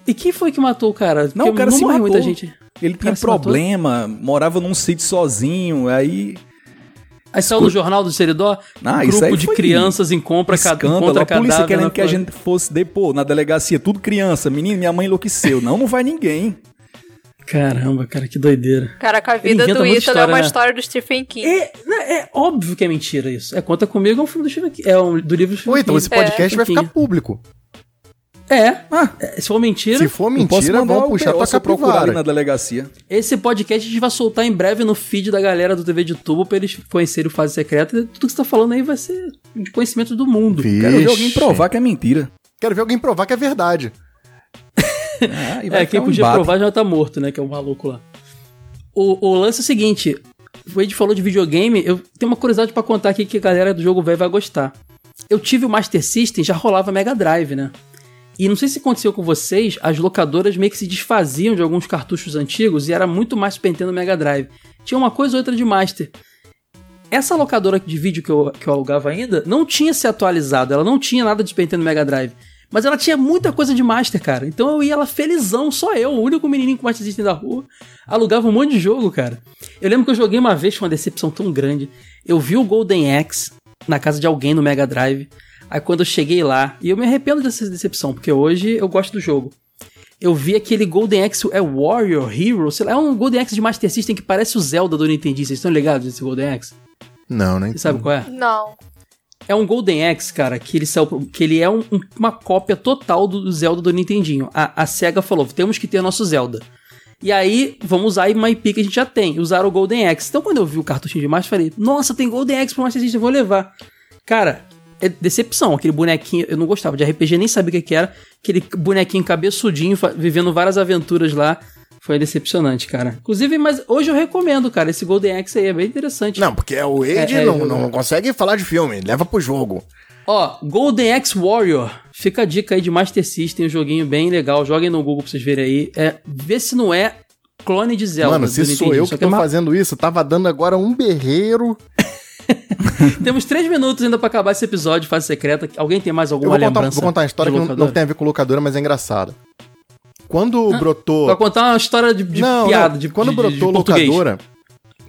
E quem foi que matou o cara? Não, Porque o cara não se matou. muita gente. Ele cara tinha matou? problema, morava num sítio sozinho, aí... Aí saiu no jornal do Seridó, Ah, isso grupo aí de crianças encompra, ca- Escândalo, encontra a polícia cadáver querendo que a gente fosse depor na delegacia, tudo criança. Menino, minha mãe enlouqueceu. Não, não vai ninguém. Caramba, cara, que doideira. Caraca, a Ele vida do Ítalo é história, uma né? história do Stephen King. É, é óbvio que é mentira isso. É Conta Comigo é um filme do Stephen King. É um, do livro do Stephen Ô, Ítalo, esse podcast É, vai ficar público. É. Ah, É, Se for mentira, Se for posso mentira, mandar o puxar tua procurar ali na delegacia. esse podcast a gente vai soltar em breve no feed da galera do TV de Tubo pra eles conhecerem o Fase Secreta. Tudo que você tá falando aí vai ser de conhecimento do mundo. Quero ver alguém Vixe. provar que é mentira. Quero ver alguém provar que é verdade. Ah, e vai É, quem um podia provar já tá morto, né? Que é o maluco lá. O, o lance é o seguinte: o Ed falou de videogame, eu tenho uma curiosidade pra contar aqui que a galera do jogo velho vai gostar. Eu tive o Master System, já rolava Mega Drive, né? E não sei se aconteceu com vocês, as locadoras meio que se desfaziam de alguns cartuchos antigos e era muito mais Super Nintendo Mega Drive. Tinha uma coisa ou outra de Master. Essa locadora de vídeo que eu, que eu alugava ainda não tinha se atualizado, ela não tinha nada de Super Nintendo Mega Drive. Mas ela tinha muita coisa de Master, cara. Então eu ia lá felizão, só eu, o único menininho com Master System da rua, alugava um monte de jogo, cara. Eu lembro que eu joguei uma vez com uma decepção tão grande. Eu vi o Golden Axe na casa de alguém no Mega Drive. Aí quando eu cheguei lá, e eu me arrependo dessa decepção, porque hoje eu gosto do jogo. Eu vi aquele Golden Axe, é Warrior Hero, sei lá, é um Golden Axe de Master System que parece o Zelda do Nintendo. Vocês estão ligados desse Golden Axe? Não, né? Você sabe qual é? Não. É um Golden Axe, cara, que ele, saiu, que ele é um- um- uma cópia total do, Zelda do Nintendinho. A, a SEGA falou, temos que ter nosso Zelda. E aí, vamos usar uma IP que a gente já tem. Usaram o Golden Axe. Então, quando eu vi o cartuchinho de Master, falei, nossa, tem Golden Axe pro Master System, eu vou levar. Cara, é decepção. Aquele bonequinho, eu não gostava de RPG, nem sabia o que, que era. Aquele bonequinho cabeçudinho, vivendo várias aventuras lá. Foi decepcionante, cara. Inclusive, mas hoje eu recomendo, cara, esse Golden Axe aí, é bem interessante. Não, porque o Ed É, é, não, não consegue falar de filme, leva pro jogo. Ó, Golden Axe Warrior. Fica a dica aí de Master System, um joguinho bem legal. Joguem no Google pra vocês verem aí. É, vê se não é clone de Zelda. Mano, se sou Nintendinho, eu que é tô ma- fazendo isso, tava dando agora um berreiro. Temos três minutos ainda pra acabar esse episódio, fase secreta. Alguém tem mais Eu alguma vou contar, lembrança? vou contar uma história de que não, não tem a ver com locadora, mas é engraçada. Quando brotou. Vai contar uma história de, de não, piada, não. de Quando de- de- de brotou português. locadora.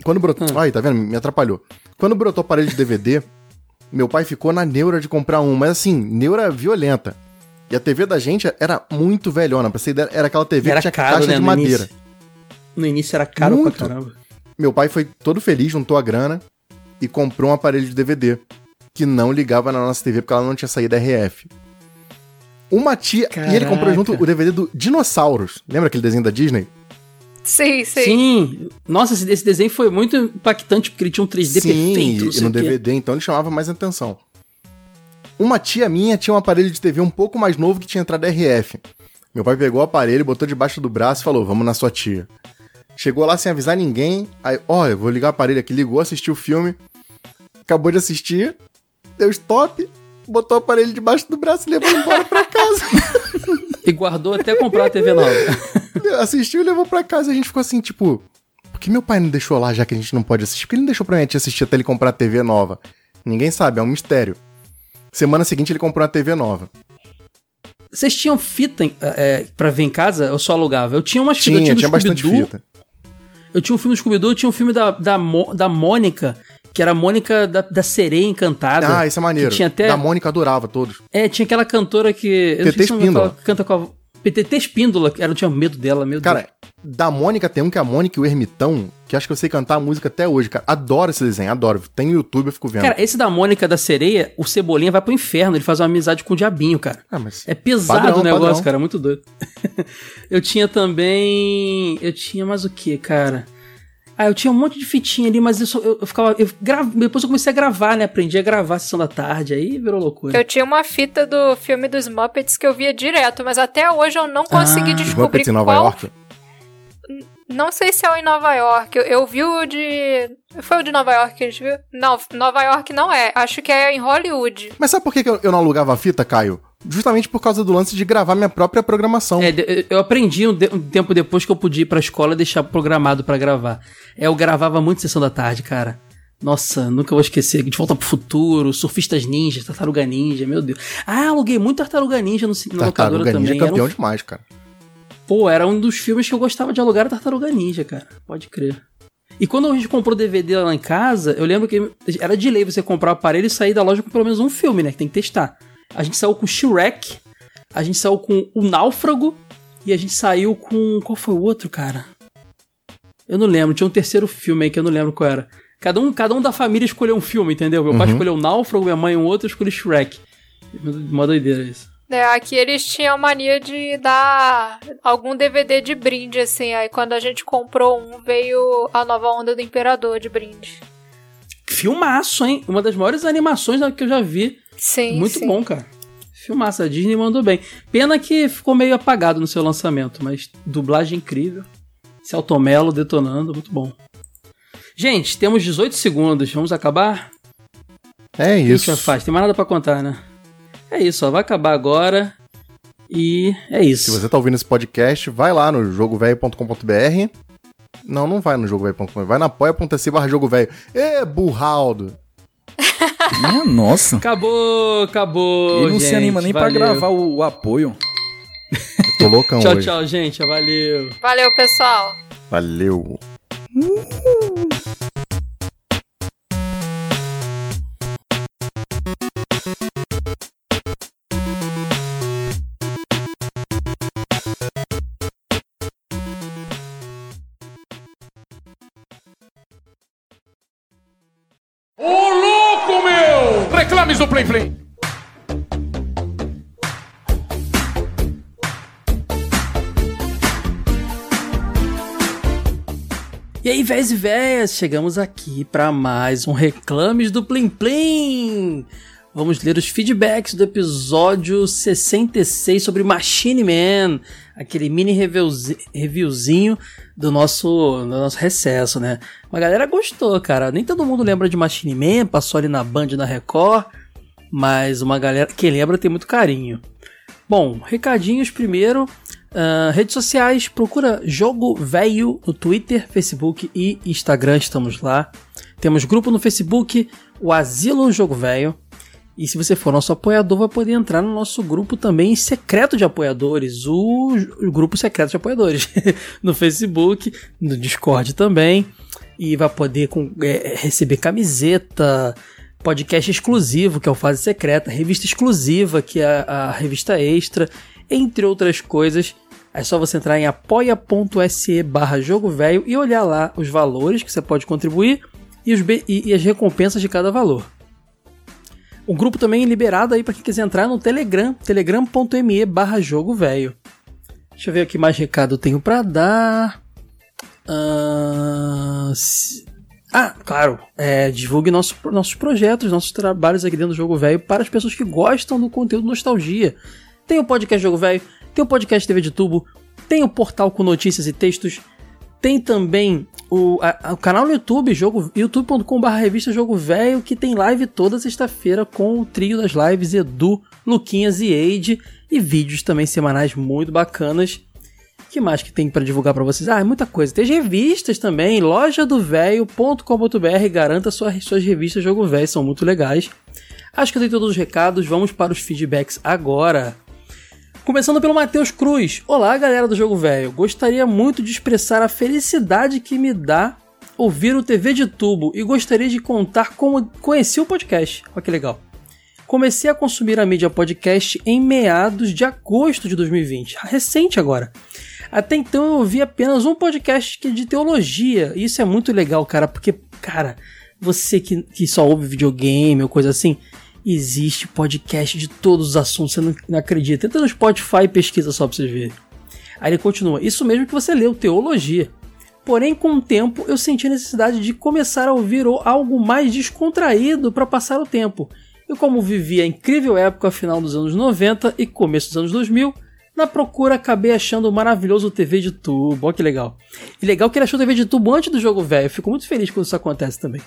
Quando brotou. Ah. Ai, tá vendo? Me atrapalhou. Quando brotou aparelho de DVD, meu pai ficou na neura de comprar um, mas assim, neura violenta. E a TV da gente era muito velhona. Pra você ideia, era aquela TV Era que tinha caro, caixa né, de no madeira. início. No início era caro Muito. pra caramba. Meu pai foi todo feliz, juntou a grana e comprou um aparelho de DVD que não ligava na nossa TV porque ela não tinha saída RF. Uma tia. E ele comprou Caraca. junto o DVD do Dinossauros. Lembra aquele desenho da Disney? Sim, sim. Sim. Nossa, esse, esse desenho foi muito impactante porque ele tinha um 3D Sim, perfeito. não e no o quê. DVD, então ele chamava mais atenção. Uma tia minha tinha um aparelho de TV um pouco mais novo que tinha entrada RF. Meu pai pegou o aparelho, botou debaixo do braço e falou: Vamos na sua tia. Chegou lá sem avisar ninguém. Aí, ó, eu vou ligar o aparelho aqui. Ligou, assistiu o filme. Acabou de assistir. Deu stop. Botou o aparelho debaixo do braço e levou embora pra casa. E guardou até comprar a TV nova. assistiu e levou pra casa. E a gente ficou assim, tipo, por que meu pai não deixou lá já que a gente não pode assistir? Por que ele não deixou pra minha tia assistir até ele comprar a TV nova? Ninguém sabe, é um mistério. Semana seguinte ele comprou uma TV nova. Vocês tinham fita é, pra ver em casa? Eu só alugava. Eu tinha umas Tinha, fitas. eu tinha bastante fita. Eu tinha um filme do Scooby-Doo, eu tinha um filme da, da, da Mônica, que era a Mônica da, da Sereia Encantada. Ah, isso é maneiro. Que tinha até... Da Mônica adorava todos. É, tinha aquela cantora que... eu TT Espíndola. Canta com a... PTT Espíndola, que eu tinha medo dela, meu Cara, Deus. da Mônica tem um que é a Mônica e o Ermitão, que acho que eu sei cantar a música até hoje, cara. Adoro esse desenho, adoro. Tem no YouTube, eu fico vendo. Cara, esse da Mônica da Sereia, o Cebolinha vai pro inferno, ele faz uma amizade com o Diabinho, cara. Ah, mas É pesado Padrão, o negócio, padrão. cara, muito doido. eu tinha também. Eu tinha mais o que, cara? Ah, eu tinha um monte de fitinha ali, mas eu, só- eu, eu ficava. Eu. Depois eu comecei a gravar, né? Aprendi a gravar a sessão da tarde, aí virou loucura. Eu tinha uma fita do filme dos Muppets que eu via direto, mas até hoje eu não consegui Ah. Descobrir Muppets em Nova qual... York. Não sei se é o em Nova York. Eu, eu vi o de... Foi o de Nova York que a gente viu? Não, Nova York não é. Acho que é em Hollywood. Mas sabe por que que eu eu não alugava a fita, Caio? Justamente por causa do lance de gravar minha própria programação. É, eu aprendi um, de- um tempo depois que eu podia ir pra escola e deixar programado pra gravar. É, eu gravava muito sessão da tarde, cara. Nossa, nunca vou esquecer. De volta pro futuro, surfistas ninjas, tartaruga ninja, meu Deus. Ah, aluguei muito tartaruga ninja no, ci- na locadora Tartaruga Ninja é também. Era campeão um, demais, cara. pô, era um dos filmes que eu gostava de alugar tartaruga ninja, cara. Pode crer. E quando a gente comprou o DVD lá em casa, eu lembro que era de lei você comprar o aparelho e sair da loja com pelo menos um filme, né? Que tem que testar. A gente saiu com Shrek, a gente saiu com O Náufrago e a gente saiu com. Qual foi o outro, cara? Eu não lembro, tinha um terceiro filme aí que eu não lembro qual era. Cada um, cada um da família escolheu um filme, entendeu? Meu pai escolheu o Náufrago, minha mãe um outro, eu escolhi Shrek. Uma doideira isso. É, aqui eles tinham mania de dar algum DVD de brinde, assim. Aí quando a gente comprou um, veio a nova onda do Imperador de brinde. Filmaço, hein? Uma das maiores animações que eu já vi. Sim, Muito sim. bom, cara. Filmaço, a Disney mandou bem. Pena que ficou meio apagado no seu lançamento, mas dublagem incrível. Celto Mello detonando, muito bom. Gente, temos 18 segundos, vamos acabar? É O que a gente isso. já faz? Tem mais nada pra contar, né? É isso, ó, vai acabar agora. E é isso. Se você tá ouvindo esse podcast, vai lá no jogovelho.com.br. Não, não vai no jogovelho.com.br. Vai na apoia.se barra jogo velho. Ê, burraldo. Minha nossa. Acabou, acabou. Ele não se gente, anima nem pra valeu. gravar o, o apoio. Tô loucão Tchau, hoje. tchau, gente. Valeu. Valeu, pessoal. Valeu. Ô aí, e véias, chegamos aqui para mais um Reclames do Plim Plim. Vamos ler os feedbacks do episódio 66 sobre Machine Man, aquele mini reviewzi- reviewzinho do nosso, do nosso recesso, né? A galera gostou, cara. Nem todo mundo lembra de Machine Man, passou ali na Band na Record, mas uma galera que lembra tem muito carinho. Bom, recadinhos primeiro. Ah, redes sociais, procura Jogo Velho no Twitter, Facebook e Instagram, estamos lá. Temos grupo no Facebook, o Asilo Jogo Velho. E se você for nosso apoiador, vai poder entrar no nosso grupo também secreto de apoiadores, o grupo secreto de apoiadores, no Facebook, no Discord também. E vai poder com- é, receber camiseta, podcast exclusivo, que é o Fase Secreta, revista exclusiva, que é a, a revista extra, entre outras coisas. É só você entrar em apoia.se barra jogo velho e olhar lá os valores que você pode contribuir e, os e- e as recompensas de cada valor. O grupo também é liberado aí para quem quiser entrar no Telegram, telegram.me barra jogo velho. Deixa eu ver o que mais recado eu tenho para dar. Ah, se- ah, claro, é, divulgue nossos, nossos projetos, nossos trabalhos aqui dentro do Jogo Velho para as pessoas que gostam do conteúdo nostalgia. Tem o podcast Jogo Velho, tem o podcast TV de Tubo, tem o portal com notícias e textos, tem também o, a- o canal no YouTube, jogo, youtube.com.br revista Jogo Velho, que tem live toda sexta-feira com o trio das lives Edu, Luquinhas e Eide, e vídeos também semanais muito bacanas. que mais que tem pra divulgar pra vocês? Ah, é muita coisa. Tem as revistas também, lojadovelho.com.br, garanta suas, suas revistas Jogo Velho, são muito legais. Acho que eu dei todos os recados, vamos para os feedbacks agora. Começando pelo Matheus Cruz. Olá, galera do Jogo Velho. Gostaria muito de expressar a felicidade que me dá ouvir o TV de tubo e gostaria de contar como conheci o podcast. Olha que legal. Comecei a consumir a mídia podcast em meados de agosto de 2020, recente agora. Até então eu ouvi apenas um podcast de teologia, e isso é muito legal, cara, porque, cara, você que, que só ouve videogame ou coisa assim, existe podcast de todos os assuntos, você não, não acredita. Entra no Spotify e pesquisa só pra vocês verem. Aí ele continua: Isso mesmo que você leu, teologia. Porém, com o tempo, eu senti a necessidade de começar a ouvir algo mais descontraído para passar o tempo. E como vivi a incrível época final dos anos 90 e começo dos anos 2000, na procura acabei achando o maravilhoso TV de tubo. Olha que legal. E legal que ele achou o TV de tubo antes do jogo velho. Fico muito feliz quando isso acontece também.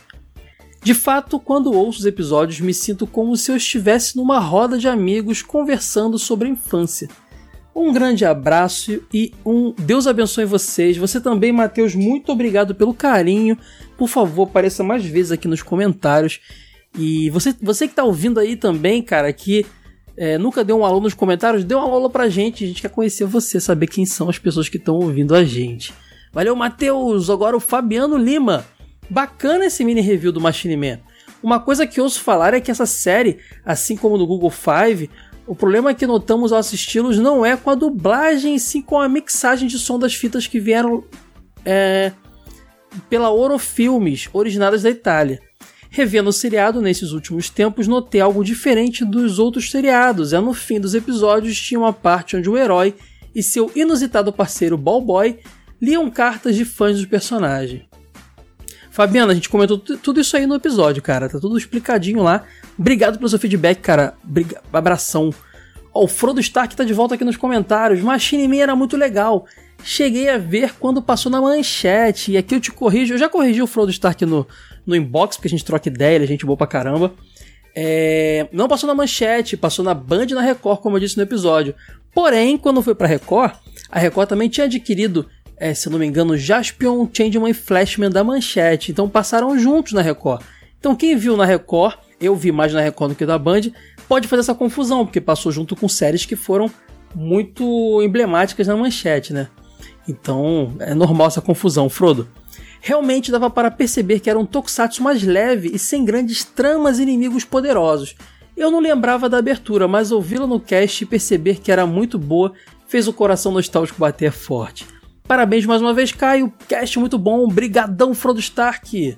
De fato, quando ouço os episódios, me sinto como se eu estivesse numa roda de amigos conversando sobre a infância. Um grande abraço e um Deus abençoe vocês. Você também, Matheus, muito obrigado pelo carinho. Por favor, apareça mais vezes aqui nos comentários. E você, você que está ouvindo aí também, cara, que é, nunca deu um alô nos comentários, dê um alô pra gente. A gente quer conhecer você, saber quem são as pessoas que estão ouvindo a gente. Valeu, Matheus! Agora o Fabiano Lima. Bacana esse mini review do Machine Man. Uma coisa que ouço falar é que essa série, assim como no Google Five, o problema que notamos ao assisti-los não é com a dublagem, sim com a mixagem de som das fitas que vieram é, pela Orofilmes, originadas da Itália. Revendo o seriado nesses últimos tempos, notei algo diferente dos outros seriados. É no fim dos episódios tinha uma parte onde o herói e seu inusitado parceiro Ballboy liam cartas de fãs do personagem. Fabiana, a gente comentou tudo isso aí no episódio, cara. Tá tudo explicadinho lá. Obrigado pelo seu feedback, cara. Briga... Abração. Ó, o Frodo Stark tá de volta aqui nos comentários. Machine Man era muito legal. Cheguei a ver quando passou na manchete. E aqui eu te corrijo. Eu já corrigi o Frodo Stark no, no inbox, porque a gente troca ideia, ele é gente boa pra caramba. É... Não passou na manchete, passou na Band e na Record, como eu disse no episódio. Porém, quando foi pra Record, a Record também tinha adquirido é, se não me engano, Jaspion, Changeman e Flashman da Manchete. Então passaram juntos na Record. Então quem viu na Record, eu vi mais na Record do que da Band, pode fazer essa confusão, porque passou junto com séries que foram muito emblemáticas na Manchete, né? Então é normal essa confusão, Frodo. Realmente dava para perceber que era um tokusatsu mais leve e sem grandes tramas e inimigos poderosos. Eu não lembrava da abertura, mas ouvi-la no cast e perceber que era muito boa fez o coração nostálgico bater forte. Parabéns mais uma vez, Caio. Cast muito bom. Brigadão, Frodo Stark.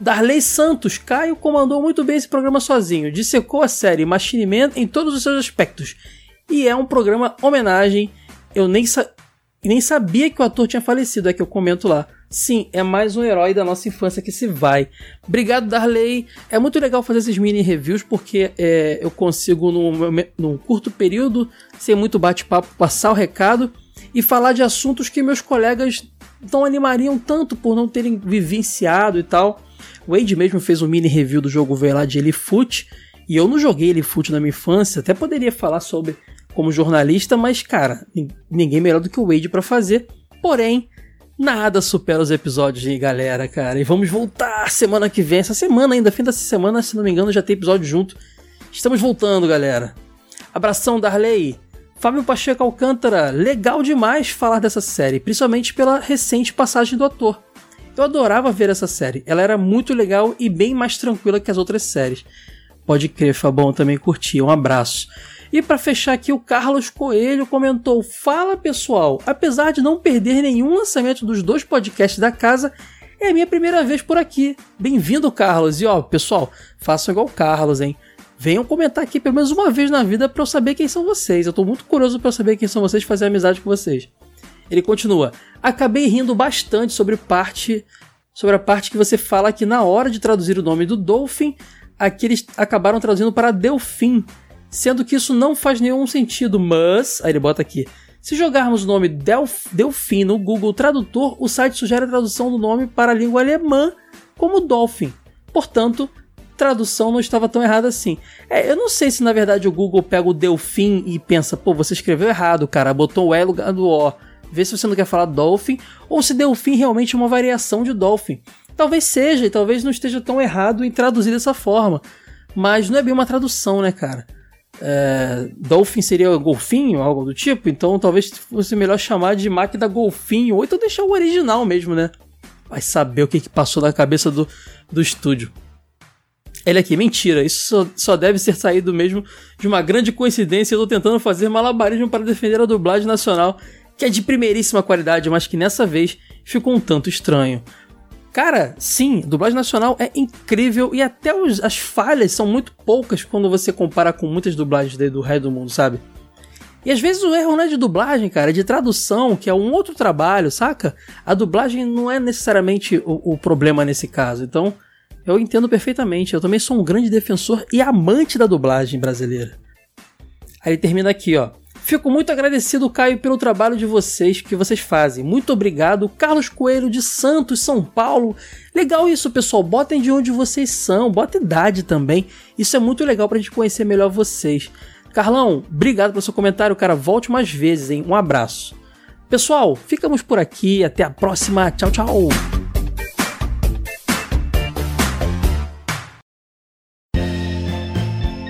Darley Santos. Caio comandou muito bem esse programa sozinho. Dissecou a série Machine Man em todos os seus aspectos. E é um programa homenagem. Eu nem, sa nem sabia que o ator tinha falecido. É que eu comento lá. Sim, é mais um herói da nossa infância que se vai. Obrigado, Darley. É muito legal fazer esses mini reviews porque é, eu consigo, num, num curto período, sem muito bate-papo, passar o recado e falar de assuntos que meus colegas não animariam tanto por não terem vivenciado e tal. O Wade mesmo fez um mini review do jogo velho lá de Elifoot, e eu não joguei Elifoot na minha infância, até poderia falar sobre como jornalista, mas cara, ninguém melhor do que o Wade para fazer. Porém, nada supera os episódios de galera, cara. E vamos voltar semana que vem, essa semana ainda, fim dessa semana, se não me engano, já tem episódio junto. Estamos voltando, galera. Abração, Darley. Fábio Pacheco Alcântara, legal demais falar dessa série, principalmente pela recente passagem do ator. Eu adorava ver essa série, ela era muito legal e bem mais tranquila que as outras séries. Pode crer, Fabão, também curti, um abraço. E para fechar aqui, o Carlos Coelho comentou: Fala pessoal, apesar de não perder nenhum lançamento dos dois podcasts da casa, é a minha primeira vez por aqui. Bem-vindo, Carlos. E ó, pessoal, façam igual o Carlos, hein? Venham comentar aqui pelo menos uma vez na vida para eu saber quem são vocês. Eu tô muito curioso para saber quem são vocês e fazer amizade com vocês. Ele continua: "Acabei rindo bastante sobre parte sobre a parte que você fala que na hora de traduzir o nome do Dolphin, aqui eles acabaram traduzindo para Delfim, sendo que isso não faz nenhum sentido, mas, aí ele bota aqui, se jogarmos o nome Delf, Delfim no Google Tradutor, o site sugere a tradução do nome para a língua alemã como Dolphin. Portanto, tradução não estava tão errada assim. É, eu não sei se na verdade o Google pega o Delfim e pensa, pô, você escreveu errado, cara, botou o E no lugar do O. Vê se você não quer falar Dolphin, ou se Delfim realmente é uma variação de Dolphin. Talvez seja, e talvez não esteja tão errado em traduzir dessa forma. Mas não é bem uma tradução, né, cara? é, Dolphin seria golfinho, algo do tipo, então talvez fosse melhor chamar de máquina golfinho, ou então deixar o original mesmo, né? Vai saber o que, que passou na cabeça do, do estúdio. Ele aqui, mentira, isso só, só, deve ser saído mesmo de uma grande coincidência. Eu tô tentando fazer malabarismo para defender a dublagem nacional, que é de primeiríssima qualidade, mas que nessa vez ficou um tanto estranho. Cara, sim, dublagem nacional é incrível e até os, as falhas são muito poucas quando você compara com muitas dublagens do resto do mundo, sabe? E às vezes o erro não é de dublagem, cara, é de tradução, que é um outro trabalho, saca? A dublagem não é necessariamente o, o problema nesse caso. Então, eu entendo perfeitamente. Eu também sou um grande defensor e amante da dublagem brasileira. Aí termina aqui, ó. Fico muito agradecido, Caio, pelo trabalho de vocês que vocês fazem. Muito obrigado, Carlos Coelho de Santos, São Paulo. Legal isso, pessoal. Botem de onde vocês são, bota idade também. Isso é muito legal pra gente conhecer melhor vocês. Carlão, obrigado pelo seu comentário, cara. Volte mais vezes, hein? Um abraço. Pessoal, ficamos por aqui. Até a próxima. Tchau, tchau.